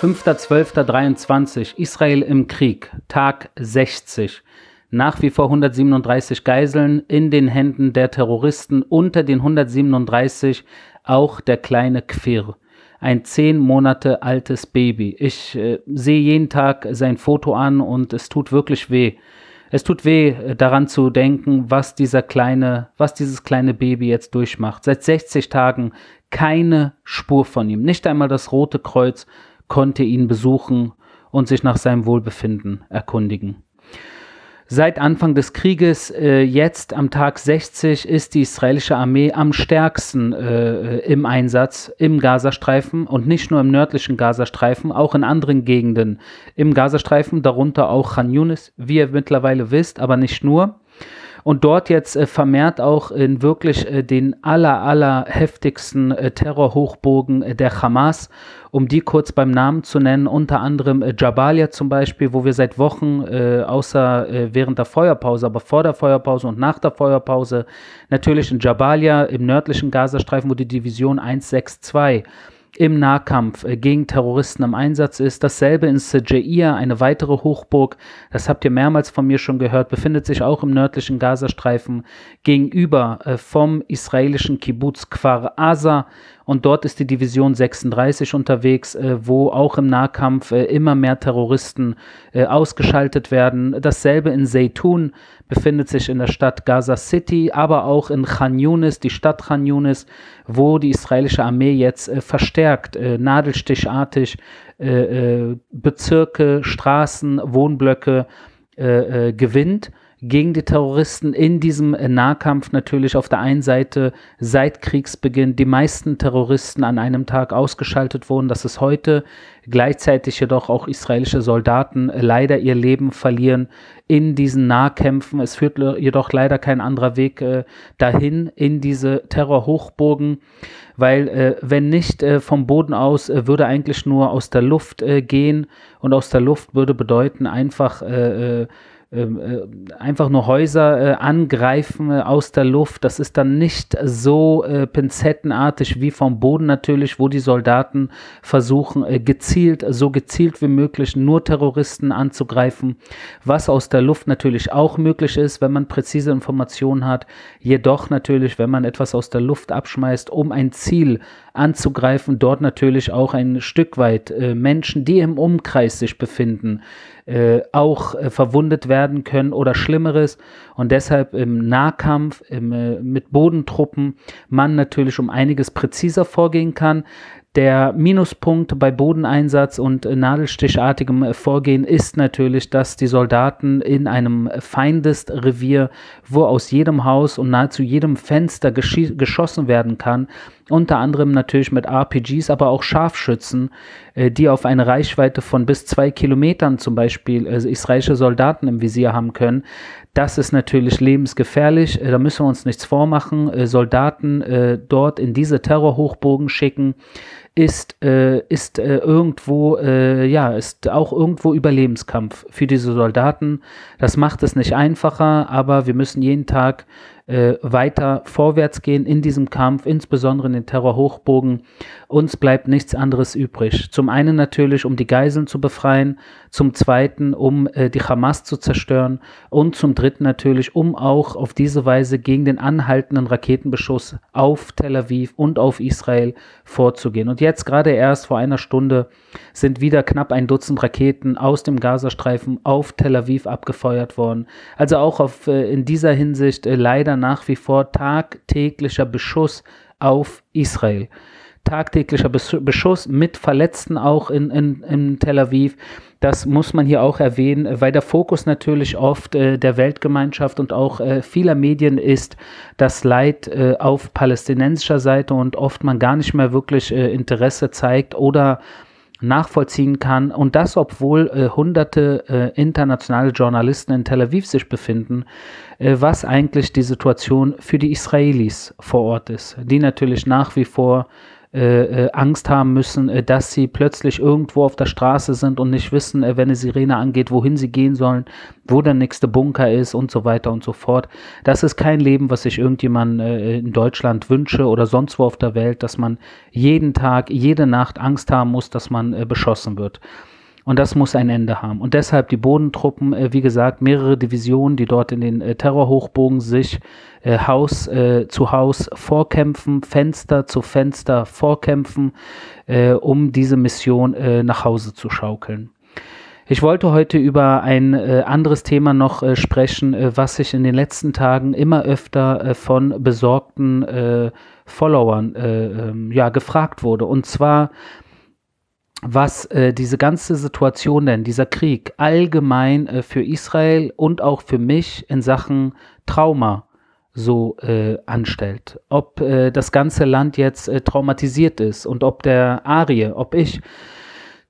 5.12.23 Israel im Krieg, Tag 60. Nach wie vor 137 Geiseln in den Händen der Terroristen, unter den 137 auch der kleine Quir, ein zehn Monate altes Baby. Ich äh, sehe jeden Tag sein Foto an und es tut wirklich weh. Es tut weh, äh, daran zu denken, was dieser kleine, was dieses kleine Baby jetzt durchmacht. Seit 60 Tagen keine Spur von ihm. Nicht einmal das Rote Kreuz konnte ihn besuchen und sich nach seinem Wohlbefinden erkundigen. Seit Anfang des Krieges, äh, jetzt am Tag 60, ist die israelische Armee am stärksten äh, im Einsatz im Gazastreifen und nicht nur im nördlichen Gazastreifen, auch in anderen Gegenden im Gazastreifen, darunter auch Khan Yunis, wie ihr mittlerweile wisst, aber nicht nur und dort jetzt äh, vermehrt auch in wirklich äh, den aller, aller heftigsten äh, Terrorhochbogen äh, der Hamas, um die kurz beim Namen zu nennen, unter anderem äh, Jabalia zum Beispiel, wo wir seit Wochen, äh, außer während der Feuerpause, aber vor der Feuerpause und nach der Feuerpause, natürlich in Jabalia im nördlichen Gazastreifen, wo die Division 162 im Nahkampf äh, gegen Terroristen im Einsatz ist. Dasselbe in Sejair, eine weitere Hochburg, das habt ihr mehrmals von mir schon gehört, befindet sich auch im nördlichen Gazastreifen gegenüber äh, vom israelischen Kibbutz Kfar Aza und dort ist die Division 36 unterwegs, äh, wo auch im Nahkampf immer mehr Terroristen ausgeschaltet werden. Dasselbe in Zeytun befindet sich in der Stadt Gaza City, aber auch in Khan Yunis, die Stadt Khan Yunis, wo die israelische Armee jetzt äh, verstärkt, äh, nadelstichartig äh, Bezirke, Straßen, Wohnblöcke gewinnt gegen die Terroristen in diesem Nahkampf natürlich auf der einen Seite seit Kriegsbeginn die meisten Terroristen an einem Tag ausgeschaltet wurden. Das ist heute gleichzeitig jedoch auch israelische Soldaten leider ihr Leben verlieren in diesen Nahkämpfen. Es führt jedoch leider kein anderer Weg äh, dahin in diese Terrorhochburgen, weil äh, wenn nicht äh, vom Boden aus, äh, würde eigentlich nur aus der Luft äh, gehen und aus der Luft würde bedeuten einfach äh, äh, einfach nur Häuser äh, angreifen äh, aus der Luft. Das ist dann nicht so äh, pinzettenartig wie vom Boden natürlich, wo die Soldaten versuchen, äh, gezielt, so gezielt wie möglich nur Terroristen anzugreifen, was aus der Luft natürlich auch möglich ist, wenn man präzise Informationen hat. Jedoch natürlich, wenn man etwas aus der Luft abschmeißt, um ein Ziel anzugreifen, dort natürlich auch ein Stück weit äh, Menschen, die im Umkreis sich befinden, äh, auch äh, verwundet werden können oder Schlimmeres. Und deshalb im Nahkampf im, äh, mit Bodentruppen man natürlich um einiges präziser vorgehen kann. Der Minuspunkt bei Bodeneinsatz und nadelstichartigem Vorgehen ist natürlich, dass die Soldaten in einem Feindesrevier, wo aus jedem Haus und nahezu jedem Fenster geschossen werden kann, unter anderem natürlich mit RPGs, aber auch Scharfschützen, äh, die auf eine Reichweite von bis zwei Kilometern zum Beispiel äh, israelische Soldaten im Visier haben können. Das ist natürlich lebensgefährlich. Äh, da müssen wir uns nichts vormachen. Soldaten dort in diese Terrorhochbogen schicken, ist, äh, ist äh, irgendwo, äh, ja, ist auch irgendwo Überlebenskampf für diese Soldaten. Das macht es nicht einfacher, aber wir müssen jeden Tag äh, weiter vorwärts gehen in diesem Kampf, insbesondere in den Terrorhochbogen. Uns bleibt nichts anderes übrig. Zum einen natürlich, um die Geiseln zu befreien, zum zweiten, um äh, die Hamas zu zerstören und zum dritten natürlich, um auch auf diese Weise gegen den anhaltenden Raketenbeschuss auf Tel Aviv und auf Israel vorzugehen. Und jetzt gerade erst vor einer Stunde sind wieder knapp ein Dutzend Raketen aus dem Gazastreifen auf Tel Aviv abgefeuert worden. Also auch auf, äh, in dieser Hinsicht äh, leider nach wie vor tagtäglicher Beschuss auf Israel. Tagtäglicher Beschuss mit Verletzten auch in, in, in Tel Aviv. Das muss man hier auch erwähnen, weil der Fokus natürlich oft äh, der Weltgemeinschaft und auch äh, vieler Medien ist das Leid äh, auf palästinensischer Seite und oft man gar nicht mehr wirklich äh, Interesse zeigt oder nachvollziehen kann. Und das, obwohl äh, hunderte äh, internationale Journalisten in Tel Aviv sich befinden, äh, was eigentlich die Situation für die Israelis vor Ort ist, die natürlich nach wie vor äh, äh, Angst haben müssen, äh, dass sie plötzlich irgendwo auf der Straße sind und nicht wissen, äh, wenn eine Sirene angeht, wohin sie gehen sollen, wo der nächste Bunker ist und so weiter und so fort. Das ist kein Leben, was ich irgendjemand äh, in Deutschland wünsche oder sonst wo auf der Welt, dass man jeden Tag, jede Nacht Angst haben muss, dass man äh, beschossen wird. Und das muss ein Ende haben. Und deshalb die Bodentruppen, äh, wie gesagt, mehrere Divisionen, die dort in den äh, Terrorhochbogen sich äh, Haus äh, zu Haus vorkämpfen, Fenster zu Fenster vorkämpfen, äh, um diese Mission äh, nach Hause zu schaukeln. Ich wollte heute über ein äh, anderes Thema noch äh, sprechen, äh, was ich in den letzten Tagen immer öfter von besorgten Followern äh, ähm, ja, gefragt wurde. Und zwar was äh, diese ganze Situation denn, dieser Krieg allgemein äh, für Israel und auch für mich in Sachen Trauma so äh, anstellt. Ob äh, das ganze Land jetzt äh, traumatisiert ist und ob der Arie, ob ich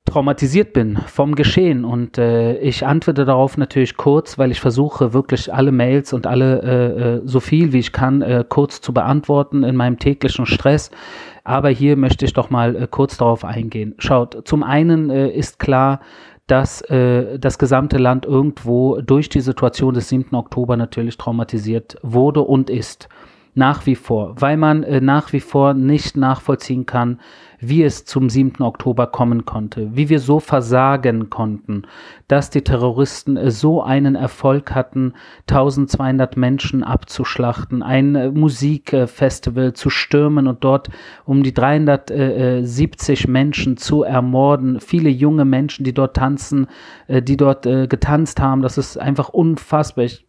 traumatisiert bin vom Geschehen und äh, ich antworte darauf natürlich kurz, weil ich versuche wirklich alle Mails und alle äh, äh so viel wie ich kann äh, kurz zu beantworten in meinem täglichen Stress. Aber hier möchte ich doch mal äh, kurz darauf eingehen. Schaut, zum einen äh, ist klar, dass äh, das gesamte Land irgendwo durch die Situation des 7. Oktober natürlich traumatisiert wurde und ist. Nach wie vor, weil man äh, nach wie vor nicht nachvollziehen kann, wie es zum 7. Oktober kommen konnte, wie wir so versagen konnten, dass die Terroristen äh, so einen Erfolg hatten, 1200 Menschen abzuschlachten, ein äh, Musikfestival zu stürmen und dort um die 370 Menschen zu ermorden, viele junge Menschen, die dort tanzen, äh, die dort getanzt haben, das ist einfach unfassbar. Ich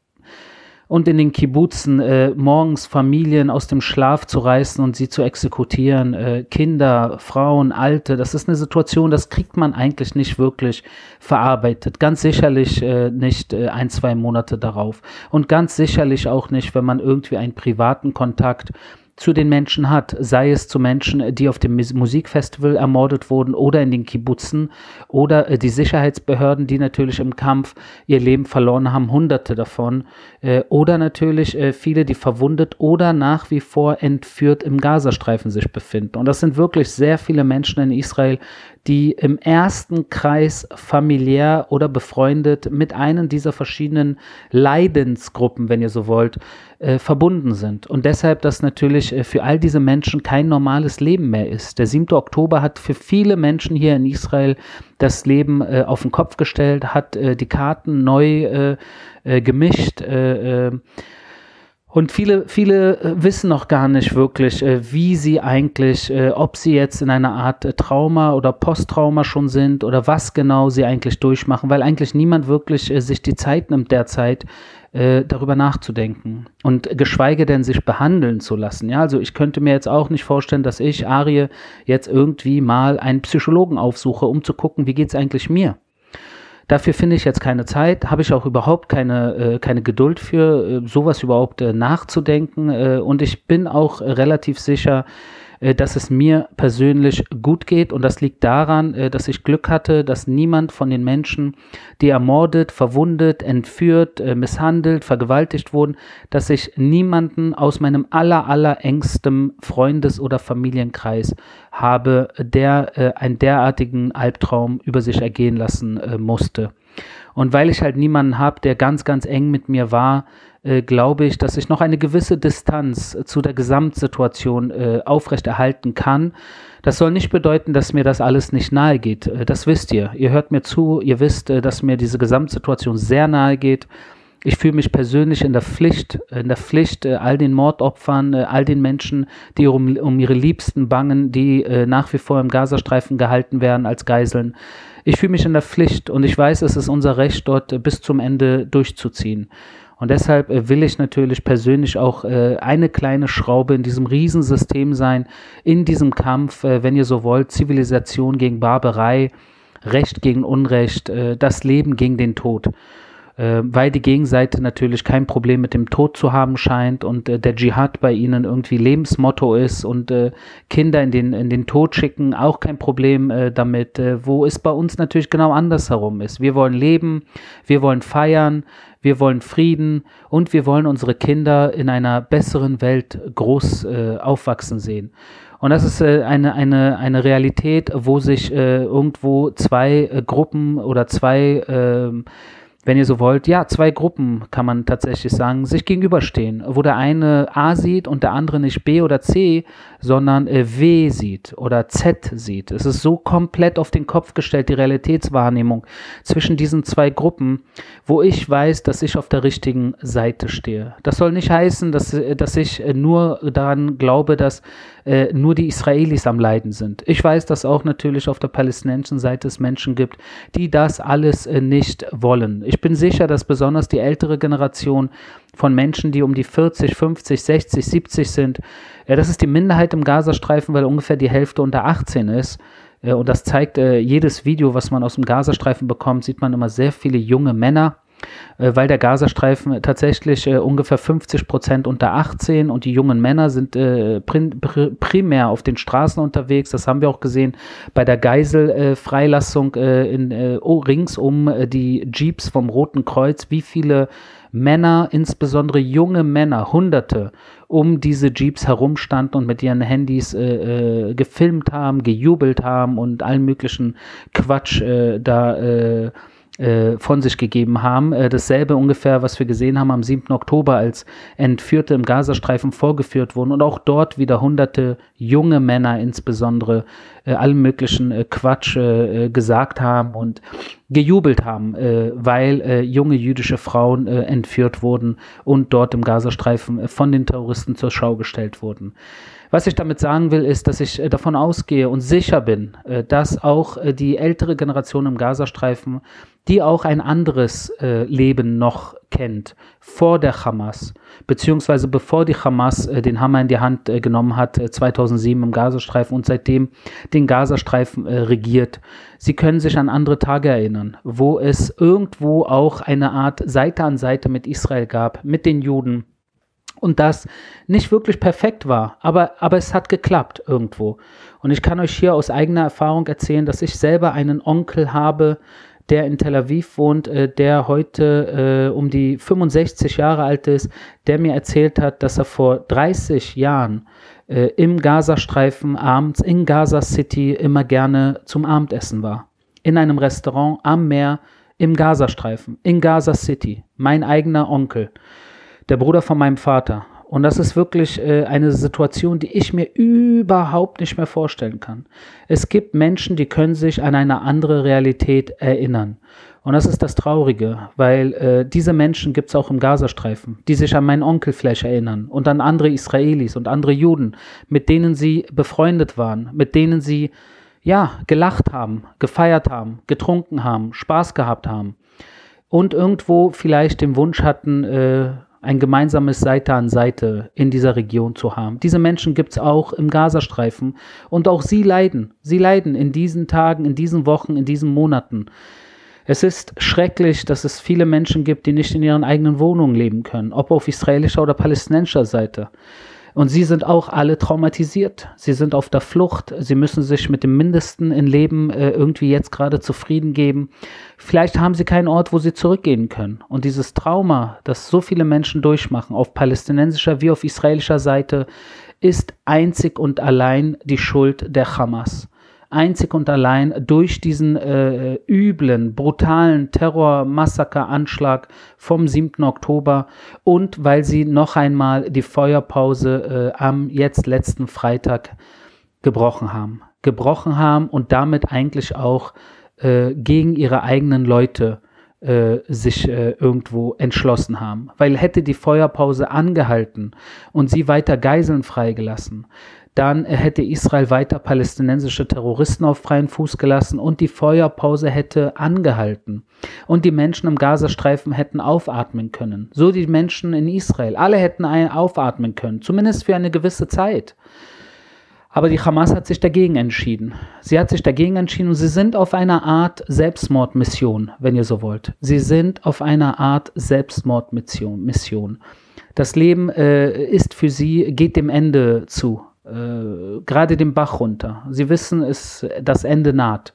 und in den Kibbutzen äh, morgens Familien aus dem Schlaf zu reißen und sie zu exekutieren, äh, Kinder, Frauen, Alte, das ist eine Situation, das kriegt man eigentlich nicht wirklich verarbeitet. Ganz sicherlich äh, nicht äh, ein, zwei Monate darauf. Und ganz sicherlich auch nicht, wenn man irgendwie einen privaten Kontakt zu den Menschen hat, sei es zu Menschen, die auf dem Musikfestival ermordet wurden oder in den Kibbutzen oder äh, die Sicherheitsbehörden, die natürlich im Kampf ihr Leben verloren haben, hunderte davon, äh, oder natürlich äh, viele, die verwundet oder nach wie vor entführt im Gazastreifen sich befinden. Und das sind wirklich sehr viele Menschen in Israel, die im ersten Kreis familiär oder befreundet mit einem dieser verschiedenen Leidensgruppen, wenn ihr so wollt, äh, verbunden sind. Und deshalb das natürlich äh, für all diese Menschen kein normales Leben mehr ist. Der 7. Oktober hat für viele Menschen hier in Israel das Leben äh, auf den Kopf gestellt, hat äh, die Karten neu äh, äh, gemischt und viele, viele äh, wissen noch gar nicht wirklich, äh, wie sie eigentlich, äh, ob sie jetzt in einer Art Trauma oder Posttrauma schon sind oder was genau sie eigentlich durchmachen, weil eigentlich niemand wirklich sich die Zeit nimmt derzeit, darüber nachzudenken und geschweige denn sich behandeln zu lassen. Ja, also ich könnte mir jetzt auch nicht vorstellen, dass ich, Arie, jetzt irgendwie mal einen Psychologen aufsuche, um zu gucken, wie geht es eigentlich mir. Dafür finde ich jetzt keine Zeit, habe ich auch überhaupt keine, äh, keine Geduld für, äh, sowas überhaupt äh, nachzudenken. Äh, und ich bin auch relativ sicher, dass es mir persönlich gut geht. Und das liegt daran, äh, dass ich Glück hatte, dass niemand von den Menschen, die ermordet, verwundet, entführt, äh, misshandelt, vergewaltigt wurden, dass ich niemanden aus meinem aller, aller engstem Freundes- oder Familienkreis habe, der einen derartigen Albtraum über sich ergehen lassen musste. Und weil ich halt niemanden habe, der ganz, ganz eng mit mir war, äh, glaube ich, dass ich noch eine gewisse Distanz zu der Gesamtsituation äh, aufrechterhalten kann. Das soll nicht bedeuten, dass mir das alles nicht nahe geht. Äh, das wisst ihr. Ihr hört mir zu, ihr wisst, äh, dass mir diese Gesamtsituation sehr nahe geht. Ich fühle mich persönlich in der Pflicht, in der Pflicht, äh, all den Mordopfern, all den Menschen, die um, um ihre Liebsten bangen, die nach wie vor im Gazastreifen gehalten werden als Geiseln. Ich fühle mich in der Pflicht und ich weiß, es ist unser Recht, dort bis zum Ende durchzuziehen. Und deshalb äh, will ich natürlich persönlich auch äh, eine kleine Schraube in diesem Riesensystem sein, in diesem Kampf, äh, wenn ihr so wollt, Zivilisation gegen Barbarei, Recht gegen Unrecht, das Leben gegen den Tod. Äh, weil die Gegenseite natürlich kein Problem mit dem Tod zu haben scheint und äh, der Dschihad bei ihnen irgendwie Lebensmotto ist und äh, Kinder in den, in den Tod schicken auch kein Problem äh, damit, äh, wo es bei uns natürlich genau andersherum ist. Wir wollen leben, wir wollen feiern, wir wollen Frieden und wir wollen unsere Kinder in einer besseren Welt groß äh, aufwachsen sehen. Und das ist äh, eine, eine, eine Realität, wo sich äh, irgendwo zwei äh, Gruppen oder zwei äh, wenn ihr so wollt, ja, zwei Gruppen kann man tatsächlich sagen, sich gegenüberstehen, wo der eine A sieht und der andere nicht B oder C, sondern äh, W sieht oder Z sieht. Es ist so komplett auf den Kopf gestellt, die Realitätswahrnehmung zwischen diesen zwei Gruppen, wo ich weiß, dass ich auf der richtigen Seite stehe. Das soll nicht heißen, dass, äh, dass ich äh, nur daran glaube, dass äh, nur die Israelis am Leiden sind. Ich weiß, dass auch natürlich auf der palästinensischen Seite es Menschen gibt, die das alles äh, nicht wollen. Ich bin sicher, dass besonders die ältere Generation von Menschen, die um die 40, 50, 60, 70 sind, ja, das ist die Minderheit im Gazastreifen, weil ungefähr die Hälfte unter 18 ist. Äh, und das zeigt äh, jedes Video, was man aus dem Gazastreifen bekommt, sieht man immer sehr viele junge Männer äh, weil der Gazastreifen tatsächlich äh, ungefähr 50 Prozent unter 18 und die jungen Männer sind äh, prim primär auf den Straßen unterwegs. Das haben wir auch gesehen bei der Geiselfreilassung äh, in, äh, oh, rings um äh, die Jeeps vom Roten Kreuz. Wie viele Männer, insbesondere junge Männer, Hunderte, um diese Jeeps herumstanden und mit ihren Handys äh, äh, gefilmt haben, gejubelt haben und allen möglichen Quatsch äh, da äh, von sich gegeben haben. Äh, dasselbe ungefähr, was wir gesehen haben am 7. Oktober, als Entführte im Gazastreifen vorgeführt wurden und auch dort wieder hunderte junge Männer insbesondere äh, allen möglichen äh, Quatsch gesagt haben und gejubelt haben, weil junge jüdische Frauen entführt wurden und dort im Gazastreifen von den Terroristen zur Schau gestellt wurden. Was ich damit sagen will, ist, dass ich äh, davon ausgehe und sicher bin, äh, dass auch äh, die ältere Generation im Gazastreifen, die auch ein anderes Leben noch kennt, vor der Hamas, beziehungsweise bevor die Hamas den Hammer in die Hand genommen hat, 2007 im Gazastreifen und seitdem den Gazastreifen regiert. Sie können sich an andere Tage erinnern, wo es irgendwo auch eine Art Seite an Seite mit Israel gab, mit den Juden und das nicht wirklich perfekt war, aber, aber es hat geklappt irgendwo. Und ich kann euch hier aus eigener Erfahrung erzählen, dass ich selber einen Onkel habe, der in Tel Aviv wohnt, äh, der heute äh, um die 65 Jahre alt ist, der mir erzählt hat, dass er vor 30 Jahren äh, im Gazastreifen abends in Gaza City immer gerne zum Abendessen war. In einem Restaurant am Meer im Gazastreifen, in Gaza City. Mein eigener Onkel der Bruder von meinem Vater. Und das ist wirklich äh, eine Situation, die ich mir überhaupt nicht mehr vorstellen kann. Es gibt Menschen, die können sich an eine andere Realität erinnern. Und das ist das Traurige, weil äh, diese Menschen gibt es auch im Gazastreifen, die sich an meinen Onkel vielleicht erinnern und an andere Israelis und andere Juden, mit denen sie befreundet waren, mit denen sie ja gelacht haben, gefeiert haben, getrunken haben, Spaß gehabt haben und irgendwo vielleicht den Wunsch hatten, äh, ein gemeinsames Seite an Seite in dieser Region zu haben. Diese Menschen gibt es auch im Gazastreifen und auch sie leiden. Sie leiden in diesen Tagen, in diesen Wochen, in diesen Monaten. Es ist schrecklich, dass es viele Menschen gibt, die nicht in ihren eigenen Wohnungen leben können, ob auf israelischer oder palästinensischer Seite. Und sie sind auch alle traumatisiert. Sie sind auf der Flucht. Sie müssen sich mit dem Mindesten im Leben äh, irgendwie jetzt gerade zufrieden geben. Vielleicht haben sie keinen Ort, wo sie zurückgehen können. Und dieses Trauma, das so viele Menschen durchmachen, auf palästinensischer wie auf israelischer Seite, ist einzig und allein die Schuld der Hamas einzig und allein durch diesen äh, üblen, brutalen Terror-Massaker-Anschlag vom 7. Oktober und weil sie noch einmal die Feuerpause äh, am jetzt letzten Freitag gebrochen haben. Gebrochen haben und damit eigentlich auch äh, gegen ihre eigenen Leute äh, sich äh, irgendwo entschlossen haben. Weil hätte die Feuerpause angehalten und sie weiter Geiseln freigelassen, dann hätte Israel weiter palästinensische Terroristen auf freien Fuß gelassen und die Feuerpause hätte angehalten. Und die Menschen im Gazastreifen hätten aufatmen können. So die Menschen in Israel. Alle hätten aufatmen können, zumindest für eine gewisse Zeit. Aber die Hamas hat sich dagegen entschieden. Sie hat sich dagegen entschieden und sie sind auf einer Art Selbstmordmission, wenn ihr so wollt. Sie sind auf einer Art Selbstmordmission. Mission. Das Leben äh, ist für sie, geht dem Ende zu, äh, gerade dem Bach runter. Sie wissen, es, das Ende naht.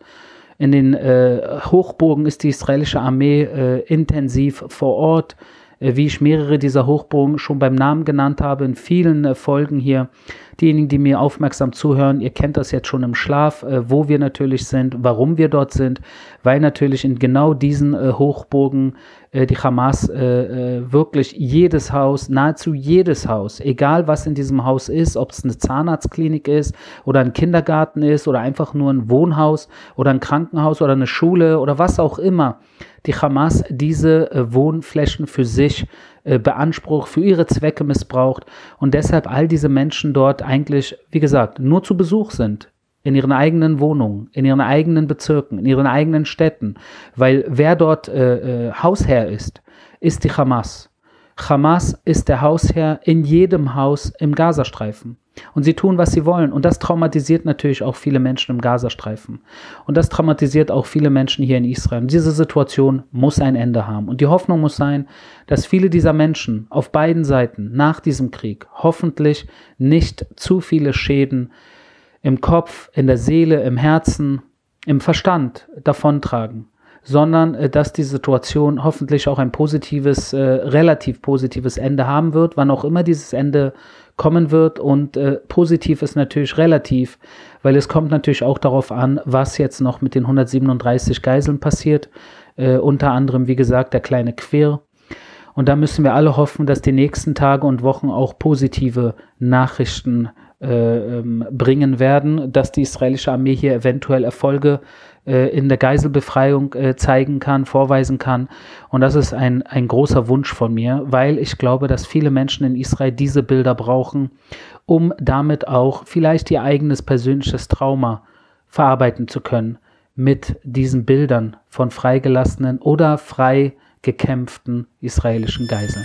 In den äh, Hochburgen ist die israelische Armee äh, intensiv vor Ort wie ich mehrere dieser Hochburgen schon beim Namen genannt habe, in vielen äh, Folgen hier. Diejenigen, die mir aufmerksam zuhören, ihr kennt das jetzt schon im Schlaf, äh, wo wir natürlich sind, warum wir dort sind, weil natürlich in genau diesen Hochburgen die Hamas wirklich jedes Haus, nahezu jedes Haus, egal was in diesem Haus ist, ob es eine Zahnarztklinik ist oder ein Kindergarten ist oder einfach nur ein Wohnhaus oder ein Krankenhaus oder eine Schule oder was auch immer, die Hamas diese äh, Wohnflächen für sich äh, beansprucht, für ihre Zwecke missbraucht und deshalb all diese Menschen dort eigentlich, wie gesagt, nur zu Besuch sind. In ihren eigenen Wohnungen, in ihren eigenen Bezirken, in ihren eigenen Städten. Weil wer dort äh, äh Hausherr ist, ist die Hamas. Hamas ist der Hausherr in jedem Haus im Gazastreifen. Und sie tun, was sie wollen. Und das traumatisiert natürlich auch viele Menschen im Gazastreifen. Und das traumatisiert auch viele Menschen hier in Israel. Und diese Situation muss ein Ende haben. Und die Hoffnung muss sein, dass viele dieser Menschen auf beiden Seiten nach diesem Krieg hoffentlich nicht zu viele Schäden im Kopf, in der Seele, im Herzen, im Verstand davontragen sondern äh, dass die Situation hoffentlich auch ein positives, äh, relativ positives Ende haben wird, wann auch immer dieses Ende kommen wird. Und äh, positiv ist natürlich relativ, weil es kommt natürlich auch darauf an, was jetzt noch mit den 137 Geiseln passiert. Äh, unter anderem, wie gesagt, der kleine Quer. Und da müssen wir alle hoffen, dass die nächsten Tage und Wochen auch positive Nachrichten äh, bringen werden, dass die israelische Armee hier eventuell Erfolge äh, in der Geiselbefreiung äh, zeigen kann, vorweisen kann. Und das ist ein, ein großer Wunsch von mir, weil ich glaube, dass viele Menschen in Israel diese Bilder brauchen, um damit auch vielleicht ihr eigenes persönliches Trauma verarbeiten zu können mit diesen Bildern von freigelassenen oder frei gekämpften israelischen Geiseln.